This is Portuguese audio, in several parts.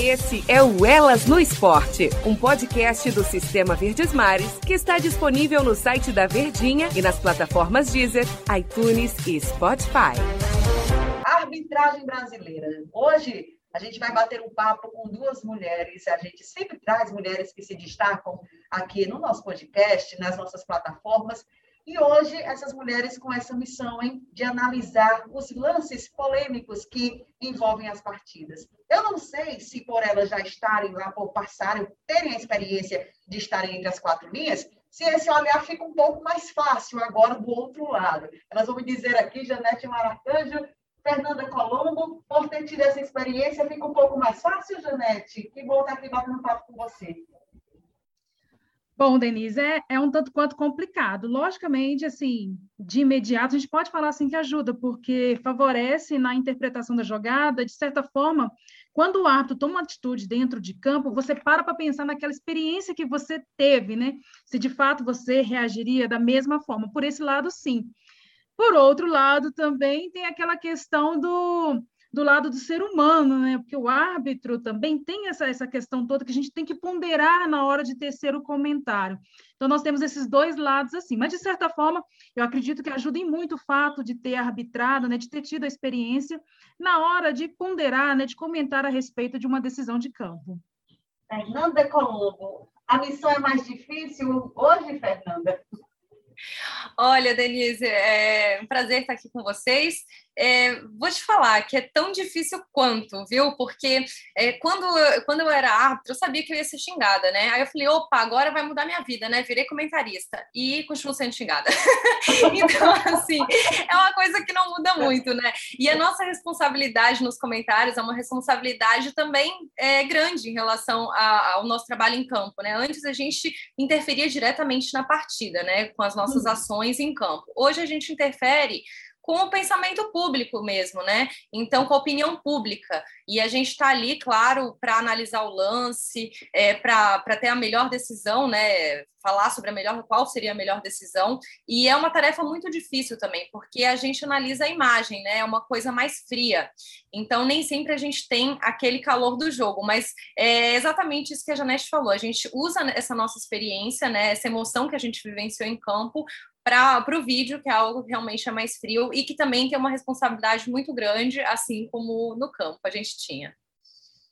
Esse é o Elas no Esporte, um podcast do Sistema Verdes Mares que está disponível no site da Verdinha e nas plataformas Deezer, iTunes e Spotify. Arbitragem brasileira. Hoje a gente vai bater um papo com duas mulheres. A gente sempre traz mulheres que se destacam aqui no nosso podcast, nas nossas plataformas. E hoje, essas mulheres com essa missão hein, de analisar os lances polêmicos que envolvem as partidas. Eu não sei se por elas já estarem lá, por passarem, terem a experiência de estarem entre as quatro linhas, se esse olhar fica um pouco mais fácil agora do outro lado. Elas vão me dizer aqui, Janete Maracanjo, Fernanda Colombo, por ter tido essa experiência, fica um pouco mais fácil, Janete? Que bom estar aqui batendo papo com você. Bom, Denise, é, é um tanto quanto complicado. Logicamente, assim, de imediato, a gente pode falar assim que ajuda, porque favorece na interpretação da jogada, de certa forma, quando o árbitro toma uma atitude dentro de campo, você para para pensar naquela experiência que você teve, né? Se de fato você reagiria da mesma forma. Por esse lado, sim. Por outro lado, também tem aquela questão do do lado do ser humano, né? Porque o árbitro também tem essa, essa questão toda que a gente tem que ponderar na hora de tecer o comentário. Então, nós temos esses dois lados assim. Mas, de certa forma, eu acredito que ajuda muito o fato de ter arbitrado, né, de ter tido a experiência na hora de ponderar, né, de comentar a respeito de uma decisão de campo. Fernanda Colombo, a missão é mais difícil hoje, Fernanda? Olha, Denise, é um prazer estar aqui com vocês. É, vou te falar que é tão difícil quanto, viu? Porque é, quando, quando eu era árbitro, eu sabia que eu ia ser xingada, né? Aí eu falei, opa, agora vai mudar minha vida, né? Virei comentarista e continuo sendo xingada. então, assim, é uma coisa que não muda muito, né? E a nossa responsabilidade nos comentários é uma responsabilidade também é, grande em relação a, ao nosso trabalho em campo, né? Antes a gente interferia diretamente na partida, né? Com as nossas uhum. ações em campo. Hoje a gente interfere com o pensamento público mesmo, né? Então, com a opinião pública. E a gente está ali, claro, para analisar o lance, é, para ter a melhor decisão, né? Falar sobre a melhor, qual seria a melhor decisão. E é uma tarefa muito difícil também, porque a gente analisa a imagem, né? É uma coisa mais fria. Então, nem sempre a gente tem aquele calor do jogo, mas é exatamente isso que a Janete falou. A gente usa essa nossa experiência, né? Essa emoção que a gente vivenciou em campo para o vídeo, que é algo que realmente é mais frio e que também tem uma responsabilidade muito grande, assim como no campo a gente tinha.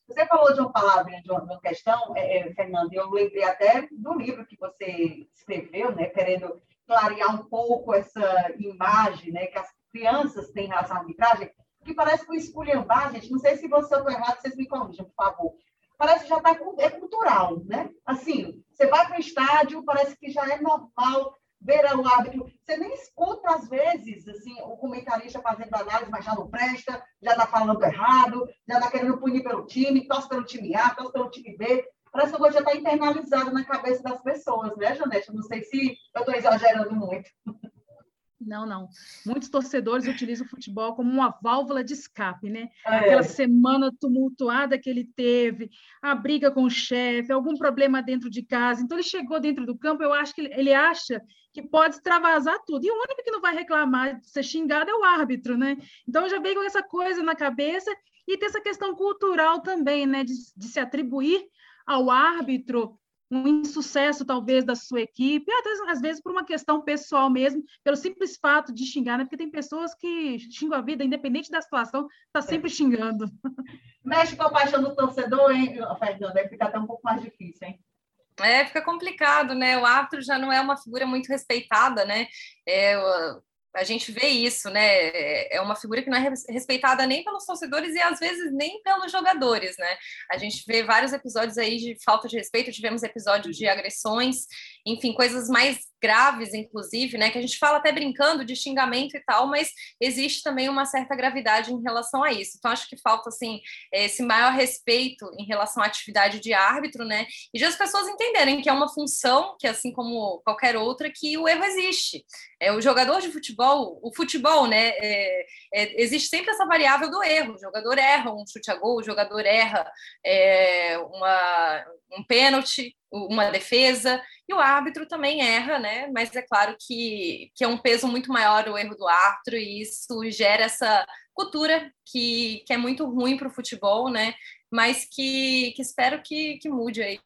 Você falou de uma palavra, de uma, questão, é, é, Fernando, eu lembrei até do livro que você escreveu, né, querendo clarear um pouco essa imagem né, que as crianças têm relação à arbitragem, que parece que o esculhambar, gente, não sei se você está errado, vocês me corrijam, por favor, parece que já tá, é cultural, né? Assim, você vai para o estádio, parece que já é normal ver o árbitro. Você nem escuta, às vezes, assim, o comentarista fazendo análise, mas já não presta, já está falando errado, já está querendo punir pelo time, torce pelo time A, torce pelo time B. Parece que já está internalizada na cabeça das pessoas, né, Janete? Não sei se eu estou exagerando muito. Não, não. Muitos torcedores utilizam o futebol como uma válvula de escape, né? É. Aquela semana tumultuada que ele teve, a briga com o chefe, algum problema dentro de casa. Então, ele chegou dentro do campo, eu acho que ele, ele acha que pode extravasar tudo. E o único que não vai reclamar de ser xingado é o árbitro, né? Então, já veio com essa coisa na cabeça e tem essa questão cultural também, né? De, de se atribuir ao árbitro um insucesso, talvez, da sua equipe, até às vezes por uma questão pessoal mesmo, pelo simples fato de xingar, né? Porque tem pessoas que xingam a vida, independente da situação, está sempre xingando. Mexe com a paixão do torcedor, hein, Fernanda? Aí fica até um pouco mais difícil, hein? É, fica complicado, né? O árbitro já não é uma figura muito respeitada, né? É, a gente vê isso, né? É, é uma figura que não é respeitada nem pelos torcedores e às vezes nem pelos jogadores, né? A gente vê vários episódios aí de falta de respeito, tivemos episódios de agressões, enfim, coisas mais graves, inclusive, né? Que a gente fala até brincando de xingamento e tal, mas existe também uma certa gravidade em relação a isso. Então, acho que falta, assim, esse maior respeito em relação à atividade de árbitro, né? E de as pessoas entenderem que é uma função, que assim como qualquer outra, que o erro existe. É, o jogador de futebol, o futebol, né? É, é, existe sempre essa variável do erro. O jogador erra um chute a gol, o jogador erra é, uma, um pênalti, uma defesa, e o árbitro também erra, né? Mas é claro que, que é um peso muito maior o erro do árbitro, e isso gera essa cultura que, que é muito ruim para o futebol, né? Mas que, que espero que, que mude aí.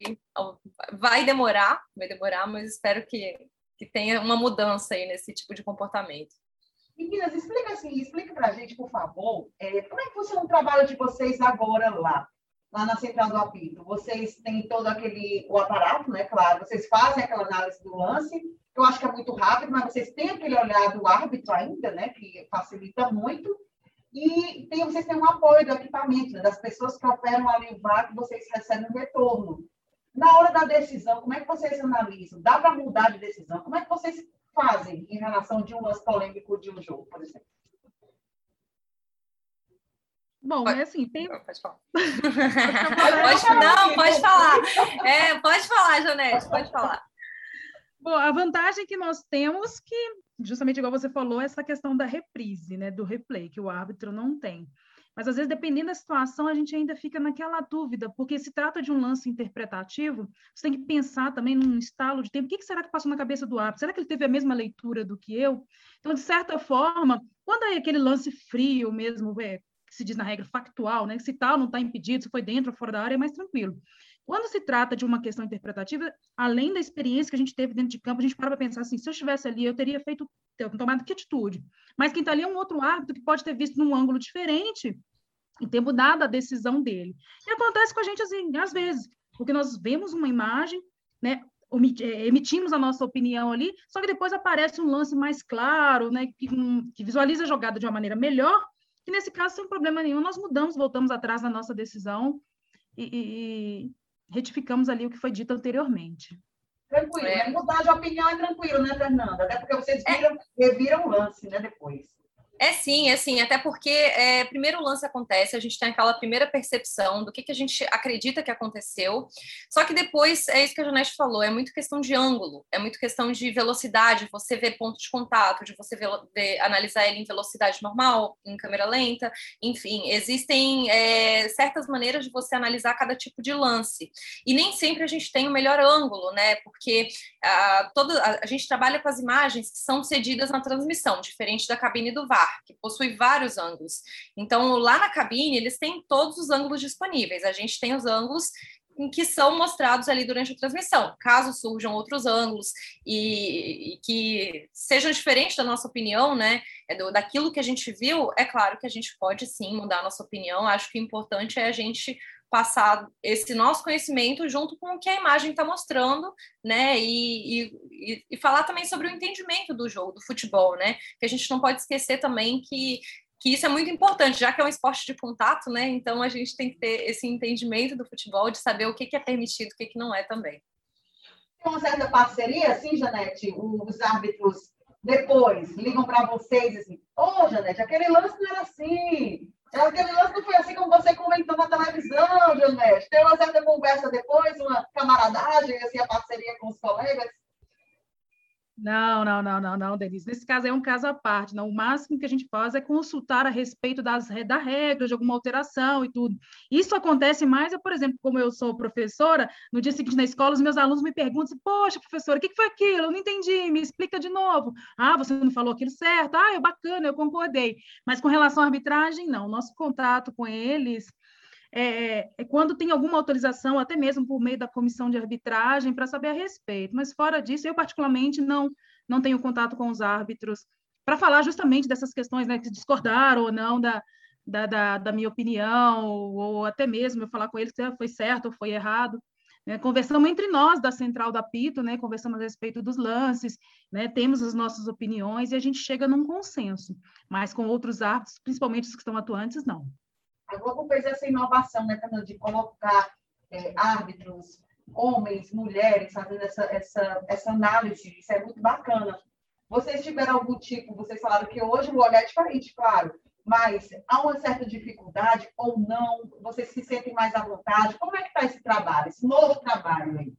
Vai demorar, vai demorar, mas espero que, que tenha uma mudança aí nesse tipo de comportamento. Meninas, explica assim, explica para a gente, por favor, é, como é que funciona o trabalho de vocês agora lá, lá na central do apito? Vocês têm todo aquele o aparato, né? Claro, vocês fazem aquela análise do lance. Eu acho que é muito rápido, mas vocês têm aquele olhar do árbitro ainda, né? Que facilita muito. E tem, vocês têm um apoio do equipamento, né, das pessoas que operam ali o que vocês recebem um retorno. Na hora da decisão, como é que vocês analisam? Dá para mudar de decisão? Como é que vocês fazem em relação de um lance polêmico de um jogo, por exemplo? Bom, pode, é assim, tem. Pode falar. pode, não, pode falar. É, pode falar, Janete, pode falar. Bom, a vantagem que nós temos que, justamente igual você falou, é essa questão da reprise, né, do replay, que o árbitro não tem. Mas às vezes, dependendo da situação, a gente ainda fica naquela dúvida, porque se trata de um lance interpretativo, você tem que pensar também num estalo de tempo. O que, será que passou na cabeça do árbitro? Será que ele teve a mesma leitura do que eu? Então, de certa forma, quando é aquele lance frio mesmo, é, que se diz na regra factual, né? Se tal não está impedido, se foi dentro ou fora da área, é mais tranquilo. Quando se trata de uma questão interpretativa, além da experiência que a gente teve dentro de campo, a gente para para pensar assim, se eu estivesse ali, eu teria feito, tomado que atitude? Mas quem está ali é um outro árbitro que pode ter visto num ângulo diferente e ter mudado a decisão dele. E acontece com a gente assim, às vezes, porque nós vemos uma imagem, né, é, emitimos a nossa opinião ali, só que depois aparece um lance mais claro, né, que, que visualiza a jogada de uma maneira melhor, que nesse caso, sem problema nenhum, nós mudamos, voltamos atrás na nossa decisão e, e, retificamos ali o que foi dito anteriormente. Tranquilo, é. mudar de opinião é tranquilo, né, Fernanda? Até porque vocês viram, é. reviram o lance, né, depois. É sim, é sim, até porque é, primeiro o lance acontece, a gente tem aquela primeira percepção do que, que a gente acredita que aconteceu, só que depois, é isso que a Janete falou, é muito questão de ângulo, é muito questão de velocidade, você ver ponto de contato, de você ver, analisar ele em velocidade normal, em câmera lenta, enfim, existem é, certas maneiras de você analisar cada tipo de lance, e nem sempre a gente tem o melhor ângulo, né, porque a, todo, a, a gente trabalha com as imagens que são cedidas na transmissão, diferente da cabine do VAR, que possui vários ângulos. Então, lá na cabine, eles têm todos os ângulos disponíveis. A gente tem os ângulos em que são mostrados ali durante a transmissão. Caso surjam outros ângulos e, e que sejam diferentes da nossa opinião, né, é do, daquilo que a gente viu, é claro que a gente pode sim mudar a nossa opinião. Acho que o importante é a gente passar esse nosso conhecimento junto com o que a imagem está mostrando, né? E, e, e, falar também sobre o entendimento do jogo, do futebol, né? Que a gente não pode esquecer também que, que isso é muito importante, já que é um esporte de contato, né? Então a gente tem que ter esse entendimento do futebol, de saber o que, que é permitido, o que, que não é também. Tem uma certa parceria, sim, Janete? Os árbitros depois ligam para vocês assim: Ô, oh, Janete, aquele lance não era assim Aquele lance não foi assim como você comentou na televisão, Tem uma certa conversa depois, uma camaradagem, assim, a parceria com os colegas. Não, não, não, não, não, Denise. Nesse caso é um caso à parte. Não? O máximo que a gente faz é consultar a respeito das, da regra, de alguma alteração e tudo. Isso acontece mais, por exemplo, como eu sou professora, no dia seguinte na escola, os meus alunos me perguntam: Poxa, professora, o que foi aquilo? Eu não entendi, me explica de novo. Ah, você não falou aquilo certo? Ah, é bacana, eu concordei. Mas com relação à arbitragem, não. Nosso contato com eles é, é, quando tem alguma autorização, até mesmo por meio da comissão de arbitragem, para saber a respeito. Mas fora disso, eu particularmente não, não tenho contato com os árbitros para falar justamente dessas questões, né, que discordaram ou não da, da, da, da, minha opinião, ou até mesmo eu falar com eles se foi certo ou foi errado. Né? Conversamos entre nós da Central da Pito, né? conversamos a respeito dos lances, né? temos as nossas opiniões e a gente chega num consenso, mas com outros árbitros, principalmente os que estão atuantes, não. A Globo fez essa inovação, né, de colocar é, árbitros, homens, mulheres, fazendo essa, essa, essa análise. Isso é muito bacana. Vocês tiveram algum tipo, vocês falaram que hoje o olhar é diferente, claro, mas há uma certa dificuldade ou não? Vocês se sentem mais à vontade? Como é que está esse trabalho, esse novo trabalho aí?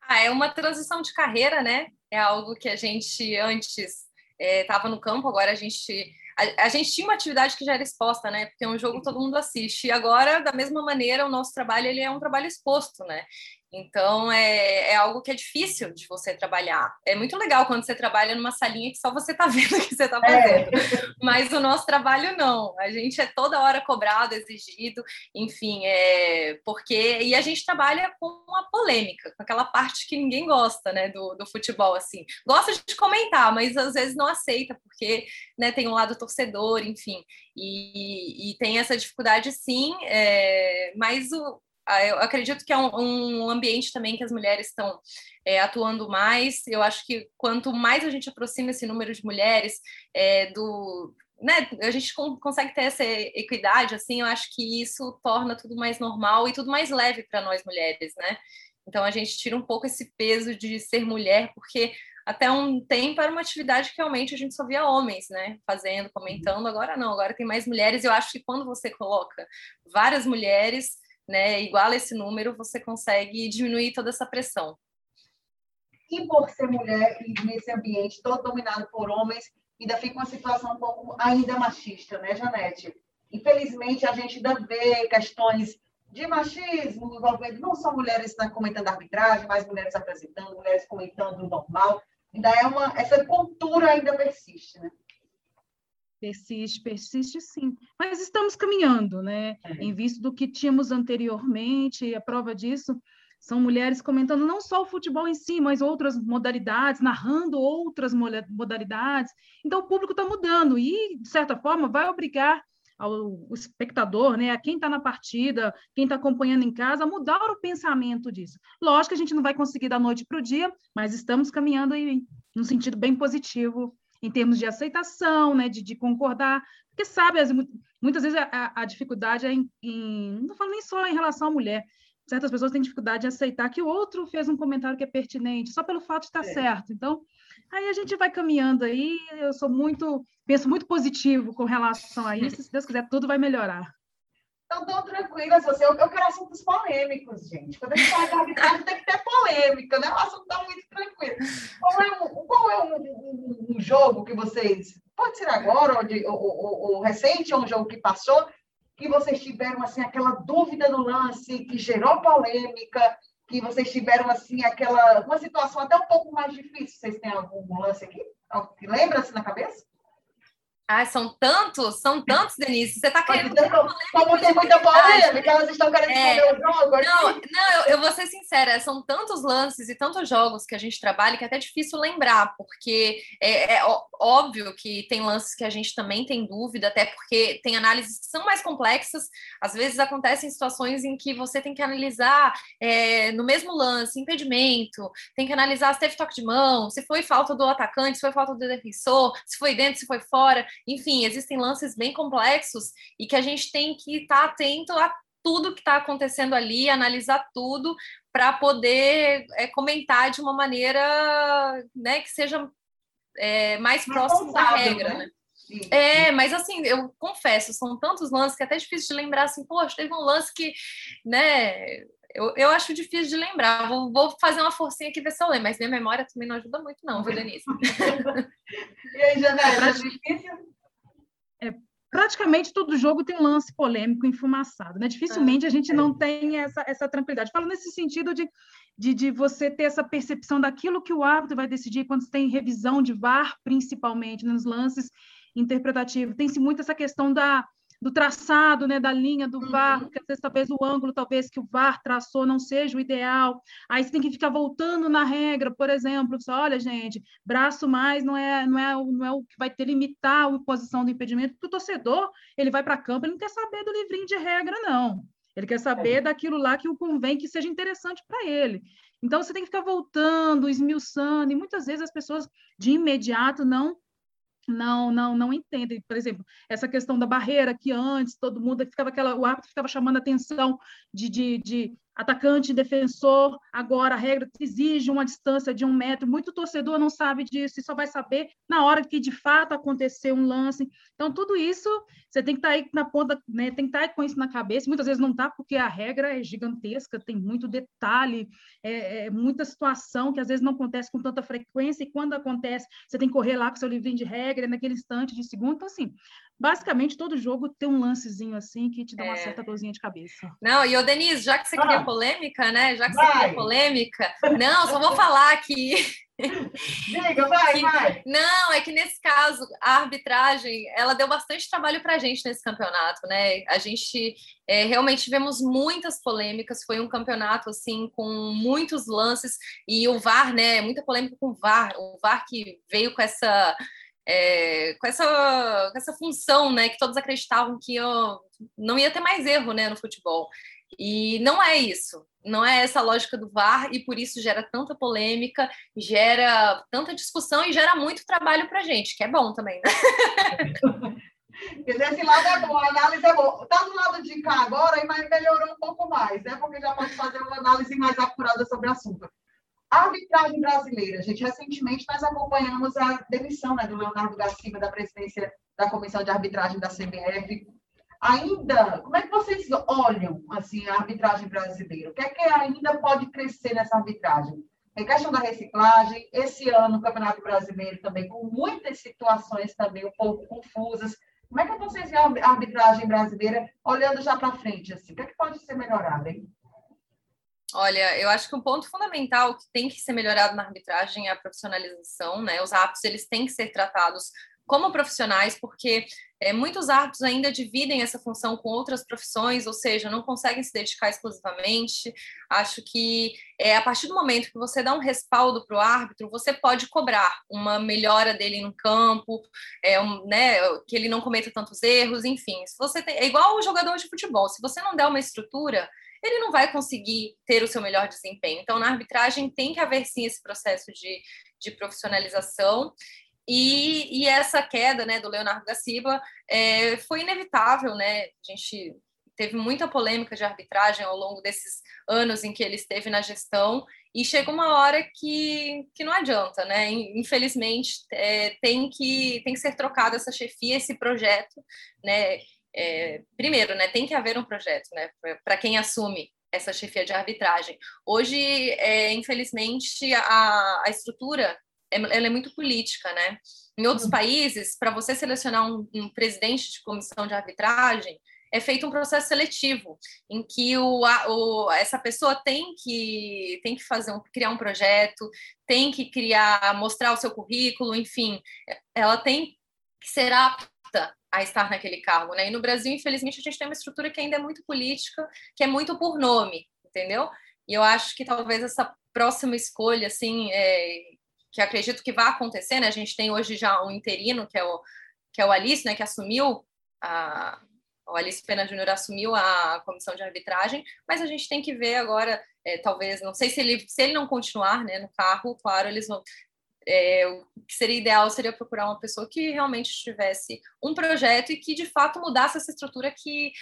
Ah, é uma transição de carreira, né? É algo que a gente antes estava é, no campo, agora a gente a, a, gente tinha uma atividade que já era exposta, né? Porque é um jogo todo mundo assiste. E agora, da mesma maneira, o nosso trabalho ele é um trabalho exposto, né? Então, é, é algo que é difícil de você trabalhar. É muito legal quando você trabalha numa salinha que só você está vendo o que você está fazendo. É. Mas o nosso trabalho, não. A gente é toda hora cobrado, exigido, enfim, é porque... E a gente trabalha com a polêmica, com aquela parte que ninguém gosta, né, do, do futebol, assim. Gosta de comentar, mas às vezes não aceita, porque né, tem um lado torcedor, enfim. E, e tem essa dificuldade, sim, é, mas o eu acredito que é um, um ambiente também que as mulheres estão é, atuando mais. Eu acho que quanto mais a gente aproxima esse número de mulheres é, do né, a gente consegue ter essa equidade, assim, eu acho que isso torna tudo mais normal e tudo mais leve para nós mulheres, né? Então a gente tira um pouco esse peso de ser mulher, porque até um tempo era uma atividade que realmente a gente só via homens, né, fazendo, comentando. Agora não, agora tem mais mulheres. Eu acho que quando você coloca várias mulheres, né, iguala esse número, você consegue diminuir toda essa pressão. E por ser mulher e nesse ambiente todo dominado por homens, ainda fica uma situação um pouco ainda machista, né, Janete? Infelizmente, a gente ainda vê questões de machismo envolvendo não só mulheres comentando arbitragem, mas mulheres apresentando, mulheres comentando o normal. Ainda é uma, essa cultura ainda persiste, né? Persiste, persiste sim. Mas estamos caminhando, né? É. Em vista do que tínhamos anteriormente, a prova disso são mulheres comentando não só o futebol em si, mas outras modalidades, narrando outras modalidades. Então, o público está mudando e, de certa forma, vai obrigar ao espectador, né, a quem está na partida, quem está acompanhando em casa, a mudar o pensamento disso. Lógico que a gente não vai conseguir da noite para o dia, mas estamos caminhando aí num sentido bem positivo em termos de aceitação, né, de, de concordar, porque sabe, as, muitas vezes a, a dificuldade é em, em, não falo nem só em relação à mulher, certas pessoas têm dificuldade de aceitar que o outro fez um comentário que é pertinente, só pelo fato de estar é. certo. Então, aí a gente vai caminhando aí, eu sou muito, penso muito positivo com relação a isso, se Deus quiser, tudo vai melhorar. Então, tão tranquilas, você, eu, eu quero assuntos polêmicos, gente. Quando a gente fala de arbitragem, tem que ter polêmica, né? O assunto está muito tranquilo. Qual é, um, qual é um, um, um, jogo que vocês, pode ser agora, ou, de, ou, ou, ou recente, ou um jogo que passou, que vocês tiveram, assim, aquela dúvida no lance, que gerou polêmica, que vocês tiveram, assim, aquela, uma situação até um pouco mais difícil. Vocês têm algum lance aqui? que lembra-se na cabeça? Ai, são tantos, são tantos, Denise. Você está querendo. Como tem muita polêmica, elas estão querendo é, o jogo. Não, não eu, eu, vou ser sincera, são tantos lances e tantos jogos que a gente trabalha que é até difícil lembrar, porque é, é óbvio que tem lances que a gente também tem dúvida, até porque tem análises que são mais complexas. Às vezes acontecem situações em que você tem que analisar é, no mesmo lance, impedimento, tem que analisar se teve toque de mão, se foi falta do atacante, se foi falta do defensor, se foi dentro, se foi fora. Enfim, existem lances bem complexos e que a gente tem que estar tá atento a tudo que está acontecendo ali, analisar tudo para poder é, comentar de uma maneira né, que seja é, mais próximo da regra, né? né? É, mas assim, eu confesso, são tantos lances que é até difícil de lembrar assim, poxa, teve um lance que, né, eu, eu acho difícil de lembrar. Vou, vou fazer uma forcinha aqui ver se eu lembro, mas minha memória também não ajuda muito, não, viu, Denise? e aí, Janela, é difícil? é, praticamente todo jogo tem um lance polêmico enfumaçado, né? Dificilmente a gente não tem essa, essa tranquilidade. Falo nesse sentido de, de, de, você ter essa percepção daquilo que o árbitro vai decidir quando tem revisão de VAR, principalmente nos lances interpretativos. Tem-se muito essa questão da, do traçado, né, da linha do VAR, uhum. porque às vezes talvez o ângulo talvez que o VAR traçou não seja o ideal. Aí você tem que ficar voltando na regra, por exemplo, você, olha, gente, braço mais não é não é não é o que vai delimitar a posição do impedimento, porque o torcedor, ele vai para campo, ele não quer saber do livrinho de regra não. Ele quer saber é. daquilo lá que o convém que seja interessante para ele. Então você tem que ficar voltando, esmiuçando, e muitas vezes as pessoas de imediato não não não não entendem. Por exemplo, essa questão da barreira que antes todo mundo ficava aquela o árbitro ficava chamando a atenção de, de, de, atacante, defensor, agora a regra exige uma distância de um metro. Muito torcedor não sabe disso e só vai saber na hora que de fato acontecer um lance. Então, tudo isso você tem que estar tá aí na ponta, né? tem que estar tá com isso na cabeça. Muitas vezes não está, porque a regra é gigantesca, tem muito detalhe, é, é, muita situação que às vezes não acontece com tanta frequência, e quando acontece, você tem que correr lá com seu livrinho de regra naquele instante de segundo. Então, assim, basicamente todo jogo tem um lancezinho assim que te dá uma é. certa dorzinha de cabeça. Não, e o Denise, já que você ah. queria polêmica, né? Já que vai. você queria polêmica, não, só vou falar que Diga, vai, vai. Não, é que nesse caso a arbitragem ela deu bastante trabalho para a gente nesse campeonato, né? A gente é, realmente tivemos muitas polêmicas. Foi um campeonato assim com muitos lances e o VAR, né? Muita polêmica com o VAR, o VAR que veio com essa é, com, essa, com essa função, né, que todos acreditavam que eu não ia ter mais erro, né, no futebol. E não é isso, não é essa lógica do VAR, e por isso gera tanta polêmica, gera tanta discussão e gera muito trabalho para gente, que é bom também, né? Esse lado é bom, a análise é boa. Está do lado de cá agora, mas melhorou um pouco mais, né? Porque já pode fazer uma análise mais apurada sobre o assunto. A arbitragem brasileira, gente, recentemente nós acompanhamos a demissão né, do Leonardo Garcia da presidência da Comissão de Arbitragem da CBF. Ainda, como é que vocês olham assim, a arbitragem brasileira? O que é que ainda pode crescer nessa arbitragem? Tem questão da reciclagem, esse ano o Campeonato Brasileiro também, com muitas situações também um pouco confusas. Como é que vocês veem a arbitragem brasileira olhando já para frente? Assim? O que, é que pode ser melhorado, hein? Olha, eu acho que um ponto fundamental que tem que ser melhorado na arbitragem é a profissionalização, né? Os árbitros eles têm que ser tratados como profissionais, porque é, muitos árbitros ainda dividem essa função com outras profissões, ou seja, não conseguem se dedicar exclusivamente. Acho que é, a partir do momento que você dá um respaldo para o árbitro, você pode cobrar uma melhora dele no campo, é, um, né, que ele não cometa tantos erros, enfim. Se você tem, é igual o jogador de futebol, se você não der uma estrutura, ele não vai conseguir ter o seu melhor desempenho. Então, na arbitragem, tem que haver sim esse processo de, de profissionalização. E, e, essa queda né, do Leonardo da Silva é, foi inevitável, né? A gente teve muita polêmica de arbitragem ao longo desses anos em que ele esteve na gestão, e chega uma hora que, que não adianta, né? Infelizmente, é, tem, que, tem que ser trocada essa chefia, esse projeto, né? É, primeiro, né, tem que haver um projeto, né, para quem assume essa chefia de arbitragem. Hoje, é, infelizmente, a, a estrutura é, ela é muito política, né? Em outros uhum. países, para você selecionar um, um, presidente de comissão de arbitragem, é feito um processo seletivo, em que o, a, o, essa pessoa tem que, tem que fazer um, criar um projeto, tem que criar, mostrar o seu currículo, enfim, ela tem que ser apta a estar naquele cargo, né? E no Brasil, infelizmente, a gente tem uma estrutura que ainda é muito política, que é muito por nome, entendeu? E eu acho que talvez essa próxima escolha, assim, é, que acredito que vai acontecer, né? A gente tem hoje já um interino, que é o, que é o Alice, né? Que assumiu a, o Alice Pena Júnior assumiu a comissão de arbitragem, mas a gente tem que ver agora, é, talvez, não sei se ele, se ele não continuar né, no carro, claro, eles vão, é, o que seria ideal seria procurar uma pessoa que realmente tivesse um projeto e que de fato mudasse essa estrutura que,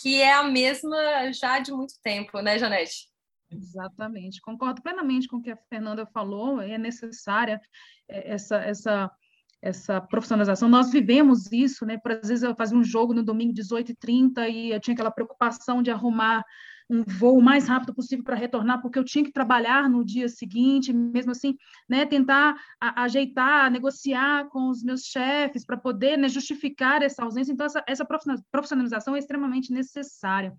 que é a mesma já de muito tempo, né, Janete? Exatamente, concordo plenamente com o que a Fernanda falou, é necessária é, essa, essa, essa profissionalização. Nós vivemos isso, né? Por às vezes eu fazia um jogo no domingo 18h30 e eu tinha aquela preocupação de arrumar um voo o mais rápido possível para retornar, porque eu tinha que trabalhar no dia seguinte, mesmo assim, né, tentar a, ajeitar, negociar com os meus chefes para poder né, justificar essa ausência. Então, essa, essa profissionalização é extremamente necessária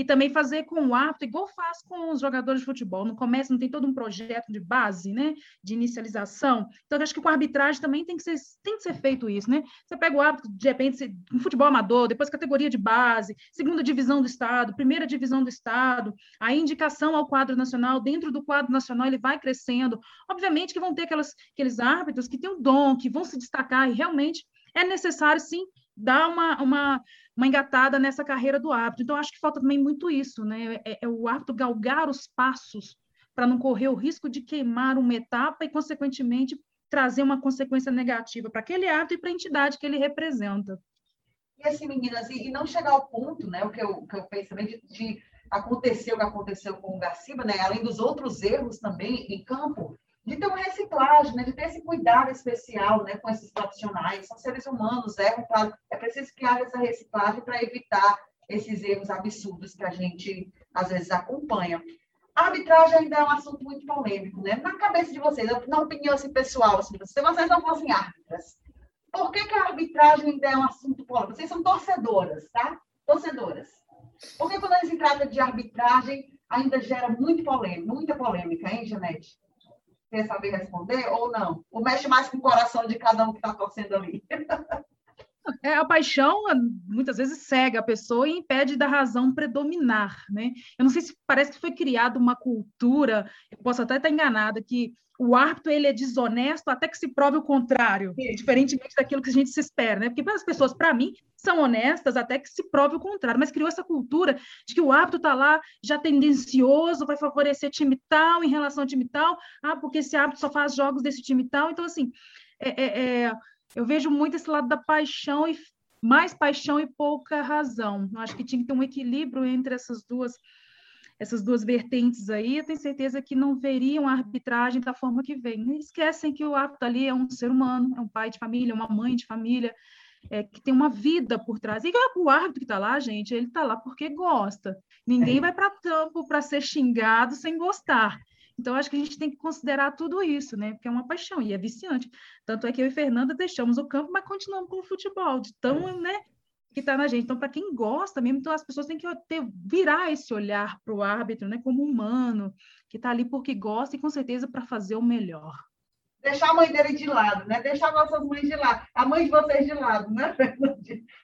e também fazer com o árbitro, igual faz com os jogadores de futebol. No começo não tem todo um projeto de base, né? De inicialização. Então, acho que com a arbitragem também tem que ser, tem que ser feito isso, né? Você pega o árbitro, de repente, um futebol amador, depois categoria de base, segunda divisão do Estado, primeira divisão do Estado, a indicação ao quadro nacional, dentro do quadro nacional ele vai crescendo. Obviamente que vão ter aquelas, aqueles árbitros que têm o dom, que vão se destacar e realmente é necessário, sim, dar uma, uma, uma engatada nessa carreira do árbitro. Então, acho que falta também muito isso, né? É, é o árbitro galgar os passos para não correr o risco de queimar uma etapa e, consequentemente, trazer uma consequência negativa para aquele árbitro e para a entidade que ele representa. E assim, meninas, e não chegar ao ponto, né, o que eu, que eu penso também, de, de aconteceu o que aconteceu com o Garciba, né? além dos outros erros também em campo, de ter uma reciclagem, né? de ter esse cuidado especial né? com esses profissionais. São seres humanos, erram, claro. É preciso que haja essa reciclagem para evitar esses erros absurdos que a gente, às vezes, acompanha. A arbitragem ainda é um assunto muito polêmico, né? Na cabeça de vocês, na opinião assim, pessoal, assim, se vocês não fossem árbitras, por que, que a arbitragem ainda é um assunto polêmico? Vocês são torcedoras, tá? Torcedoras. Por que quando se trata de arbitragem ainda gera muito polêmica, muita polêmica, hein, Janete? Quer saber responder ou não? Ou mexe mais com o coração de cada um que está torcendo ali? É, a paixão muitas vezes cega a pessoa e impede da razão predominar, né? Eu não sei se parece que foi criada uma cultura, eu posso até estar enganada, que o árbitro ele é desonesto até que se prove o contrário, Sim. diferentemente daquilo que a gente se espera, né? Porque as pessoas, para mim, são honestas até que se prove o contrário, mas criou essa cultura de que o árbitro está lá já tendencioso, vai favorecer time tal em relação ao time tal, ah, porque esse árbitro só faz jogos desse time tal, então assim, é, é, é eu vejo muito esse lado da paixão e mais paixão e pouca razão. Eu acho que tinha que ter um equilíbrio entre essas duas essas duas vertentes aí. Eu tenho certeza que não veriam a arbitragem da forma que vem. esquecem que o árbitro ali é um ser humano, é um pai de família, uma mãe de família, é, que tem uma vida por trás. E o árbitro que está lá, gente, ele está lá porque gosta. Ninguém é. vai para campo para ser xingado sem gostar. Então, acho que a gente tem que considerar tudo isso, né? Porque é uma paixão e é viciante. Tanto é que eu e Fernanda deixamos o campo, mas continuamos com o futebol, de tão, é. né? Que está na gente. Então, para quem gosta mesmo, então as pessoas têm que ter, virar esse olhar para o árbitro, né? Como humano, que está ali porque gosta e com certeza para fazer o melhor. Deixar a mãe dele de lado, né? Deixar nossas mães de lado. A mãe de vocês de lado, né,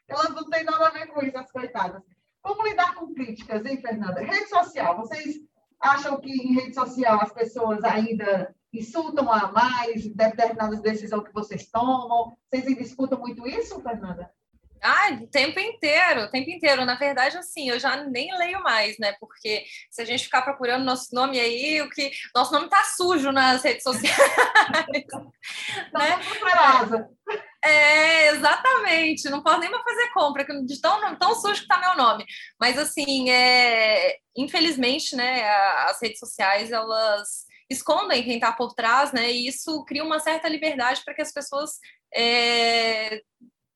Elas não têm nada a ver com isso, as coitadas. Como lidar com críticas, hein, Fernanda? Rede social, vocês acham que em rede social as pessoas ainda insultam a mais determinadas decisões que vocês tomam? Vocês ainda escutam muito isso, Fernanda? Ah, o tempo inteiro, o tempo inteiro. Na verdade, assim, eu já nem leio mais, né? Porque se a gente ficar procurando nosso nome aí, o que nosso nome tá sujo nas redes sociais. né? É, exatamente. Não posso nem mais fazer compra, de tão, tão sujo que tá meu nome. Mas, assim, é, infelizmente, né, as redes sociais, elas escondem quem está por trás, né? E isso cria uma certa liberdade para que as pessoas é,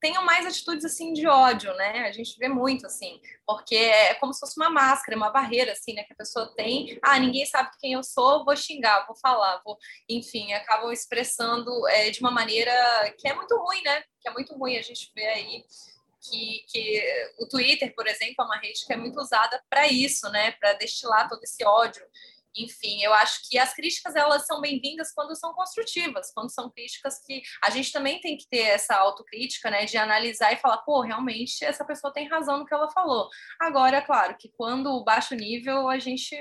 tenham mais atitudes assim de ódio, né? A gente vê muito assim, porque é como se fosse uma máscara, uma barreira assim, né? Que a pessoa tem. Ah, ninguém sabe quem eu sou, vou xingar, vou falar, vou, enfim, acabam expressando é, de uma maneira que é muito ruim, né? Que é muito ruim a gente vê aí. Que, que o Twitter, por exemplo, é uma rede que é muito usada para isso, né? Para destilar todo esse ódio enfim, eu acho que as críticas elas são bem-vindas quando são construtivas, quando são críticas que a gente também tem que ter essa autocrítica, né, de analisar e falar, pô, realmente essa pessoa tem razão no que ela falou. Agora, é claro que quando baixo nível a gente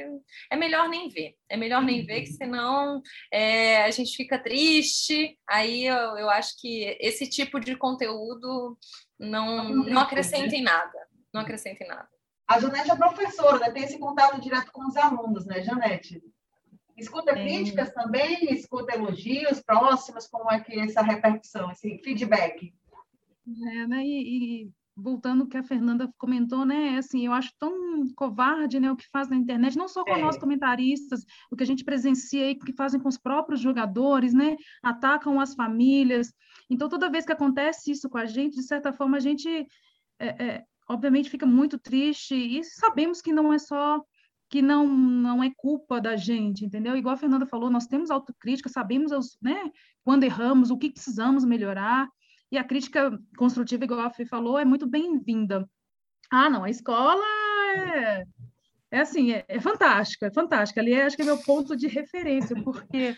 é melhor nem ver, é melhor nem ver, que senão é, a gente fica triste. Aí eu, eu acho que esse tipo de conteúdo não, não acrescenta em nada, não acrescenta em nada. A Janete é professora, né? tem esse contato direto com os alunos, né, Janete? Escuta críticas também, escuta elogios próximos, como é que é essa repercussão, esse feedback? É, né? E, e voltando ao que a Fernanda comentou, né? Assim, eu acho tão covarde, né? O que faz na internet, não só com é. nós comentaristas, o que a gente presencia aí, o que fazem com os próprios jogadores, né? Atacam as famílias. Então, toda vez que acontece isso com a gente, de certa forma, a gente é, é, obviamente fica muito triste e sabemos que não é só que não não é culpa da gente, entendeu? Igual a Fernanda falou, nós temos autocrítica, sabemos, né, quando erramos, o que precisamos melhorar, e a crítica construtiva, igual a Fê falou, é muito bem-vinda. Ah, não, a escola é, é assim, é, é fantástica, é fantástica. Ali é, acho que é meu ponto de referência, porque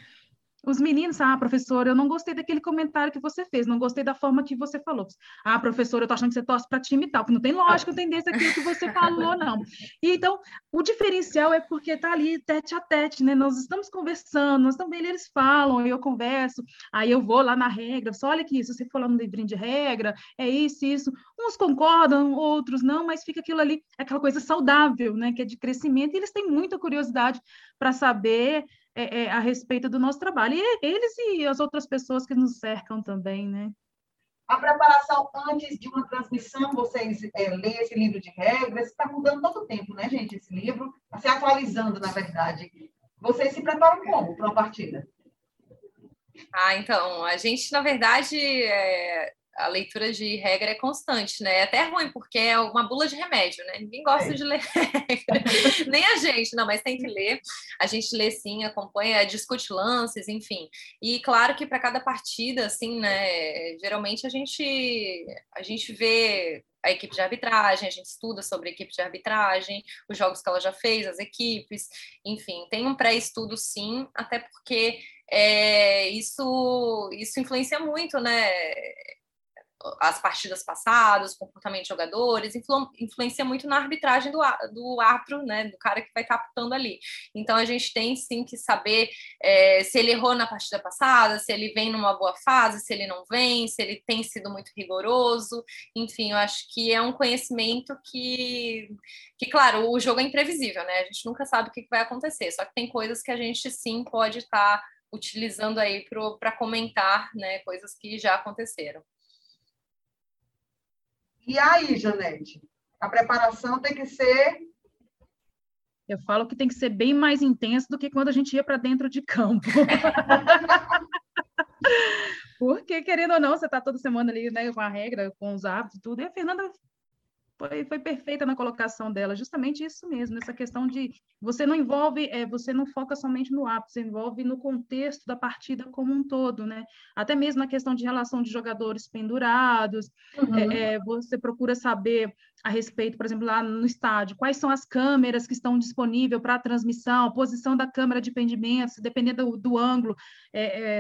os meninos, ah, professora, eu não gostei daquele comentário que você fez, não gostei da forma que você falou. Ah, professora, eu tô achando que você torce para time e tal, que não tem lógica entender aquilo que você falou, não. E então, o diferencial é porque tá ali tete a tete, né? Nós estamos conversando, nós também eles falam, eu converso, aí eu vou lá na regra, só olha aqui, se você lá no livrinho de regra, é isso, isso. Uns concordam, outros não, mas fica aquilo ali, aquela coisa saudável, né? Que é de crescimento, e eles têm muita curiosidade para saber é, é, a respeito do nosso trabalho. E eles e as outras pessoas que nos cercam também, né? A preparação antes de uma transmissão, vocês é, lêem esse livro de regras, está mudando todo o tempo, né, gente? Esse livro está se atualizando, na verdade. Vocês se preparam como para uma partida? Ah, então, a gente, na verdade, é, a leitura de regra é constante, né? É até ruim, porque é uma bula de remédio, né? Ninguém gosta é. de ler regra, nem a gente, não, mas tem que ler. A gente lê sim, acompanha, discute lances, enfim. E claro que para cada partida, assim, né? Geralmente a gente a gente vê a equipe de arbitragem, a gente estuda sobre a equipe de arbitragem, os jogos que ela já fez, as equipes, enfim, tem um pré-estudo sim, até porque é, isso, isso influencia muito, né? As partidas passadas, comportamento de jogadores, influ, influencia muito na arbitragem do, do árbitro, né, do cara que vai captando ali. Então a gente tem sim que saber é, se ele errou na partida passada, se ele vem numa boa fase, se ele não vem, se ele tem sido muito rigoroso. Enfim, eu acho que é um conhecimento que, que claro, o jogo é imprevisível, né? A gente nunca sabe o que vai acontecer, só que tem coisas que a gente sim pode estar tá utilizando aí para comentar, né, coisas que já aconteceram. E aí, Janete? A preparação tem que ser. Eu falo que tem que ser bem mais intenso do que quando a gente ia para dentro de campo. Porque, querendo ou não, você está toda semana ali né, com a regra, com os hábitos tudo. E a Fernanda foi, foi perfeita na colocação dela, justamente isso mesmo, essa questão de você não envolve, é, você não foca somente no ápice, você envolve no contexto da partida como um todo, né? Até mesmo na questão de relação de jogadores pendurados, uhum. é, é, você procura saber a respeito, por exemplo, lá no estádio, quais são as câmeras que estão disponíveis para a transmissão, posição da câmera de pendimento, dependendo do, do ângulo,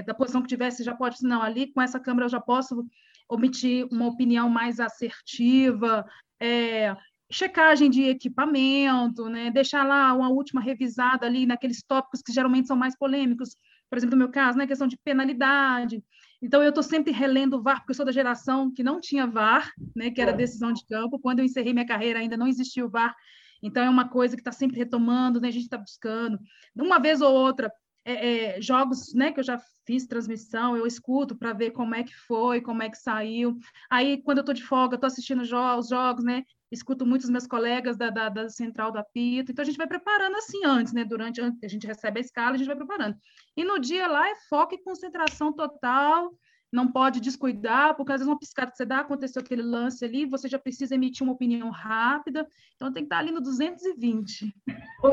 da posição que tivesse, já pode, não, ali com essa câmera eu já posso omitir uma opinião mais assertiva, é, checagem de equipamento, né? deixar lá uma última revisada ali naqueles tópicos que geralmente são mais polêmicos, por exemplo, no meu caso, né, questão de penalidade. Então, eu estou sempre relendo o VAR, porque eu sou da geração que não tinha VAR, né, que era decisão de campo. Quando eu encerrei minha carreira, ainda não existia o VAR. Então, é uma coisa que está sempre retomando, né, a gente está buscando. Uma vez ou outra, é, é, jogos né, que eu já fiz transmissão, eu escuto para ver como é que foi, como é que saiu. Aí, quando eu estou de folga, estou assistindo jo os jogos, né? Escuto muitos meus colegas da, da, da, central da Pito. Então, a gente vai preparando assim antes, né? Durante a gente recebe a escala, a gente vai preparando. E no dia lá é foco e concentração total não pode descuidar, porque às vezes uma piscada que você dá, aconteceu aquele lance ali, você já precisa emitir uma opinião rápida, então tem que estar ali no 220.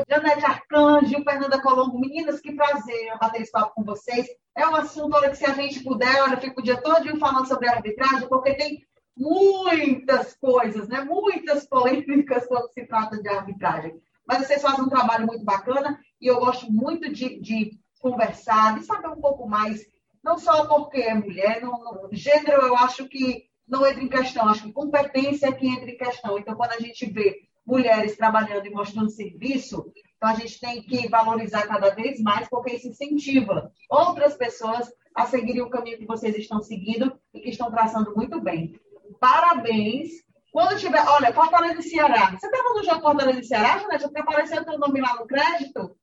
Janete Arcanjo, Fernanda Colombo, meninas, que prazer bater esse papo com vocês. É um assunto olha, que se a gente puder, olha, eu fico o dia todo falando sobre arbitragem, porque tem muitas coisas, né? muitas polêmicas quando se trata de arbitragem. Mas vocês fazem um trabalho muito bacana e eu gosto muito de, de conversar, de saber um pouco mais não só porque é mulher, não, não, gênero eu acho que não entra em questão, acho que competência é que entra em questão. Então, quando a gente vê mulheres trabalhando e mostrando serviço, então a gente tem que valorizar cada vez mais, porque isso incentiva outras pessoas a seguirem o caminho que vocês estão seguindo e que estão traçando muito bem. Parabéns. Quando tiver, olha, Fortaleza e Ceará. Você estava no jogo Fortaleza e Ceará, Janete? Porque apareceu teu nome lá no crédito?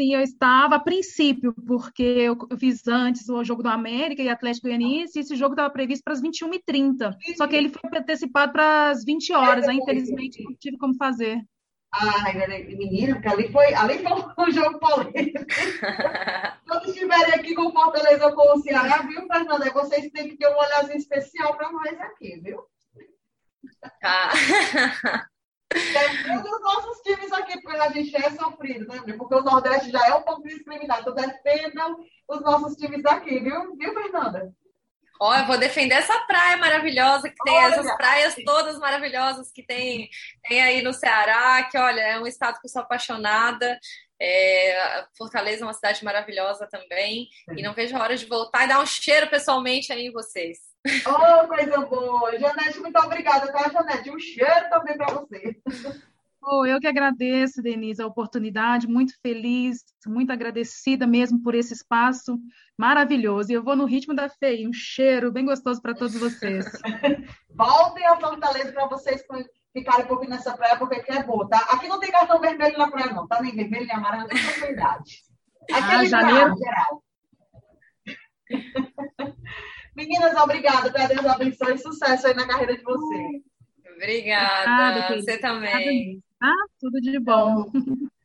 Sim, eu estava a princípio, porque eu, eu, fiz antes o jogo do América e Atlético Goianiense, e esse jogo estava previsto para as 21h30. Só que ele foi antecipado para as 20 horas, aí, infelizmente não tive como fazer. Ai, menina, porque ali foi, ali foi um jogo polêmico. Quando estiverem aqui com o Fortaleza ou com o Ceará, viu, Fernanda? Vocês têm que ter um olhazinho especial para nós aqui, viu? Tá. Defenda os nossos times aqui, porque a gente é sofrido, né? Porque o Nordeste já é um pouco discriminado. Então, defendam os nossos times aqui, viu, viu Fernanda? Ó, eu vou defender essa praia maravilhosa que tem, olha, essas praias todas maravilhosas que tem, tem aí no Ceará, que olha, é um estado que eu sou apaixonada. É, Fortaleza é uma cidade maravilhosa também. Sim. E não vejo a hora de voltar e dar um cheiro pessoalmente aí em vocês. Oh, coisa boa! Janete, muito obrigada, tá, Janete? Um cheiro também para você. Oh, eu que agradeço, Denise, a oportunidade, muito feliz, muito agradecida mesmo por esse espaço maravilhoso. E eu vou no ritmo da FEI, um cheiro bem gostoso para todos vocês. Voltem a Fortaleza para vocês ficarem um pouquinho nessa praia, porque aqui é boa, tá? Aqui não tem cartão vermelho na praia, não, tá? Nem vermelho, nem amarelo, nem possibilidade. Aqui ah, é janeiro... geral. Meninas, obrigada. Que Deus abençoe e sucesso aí na carreira de vocês. Obrigada. Obrigada você também. Ah, tudo de bom.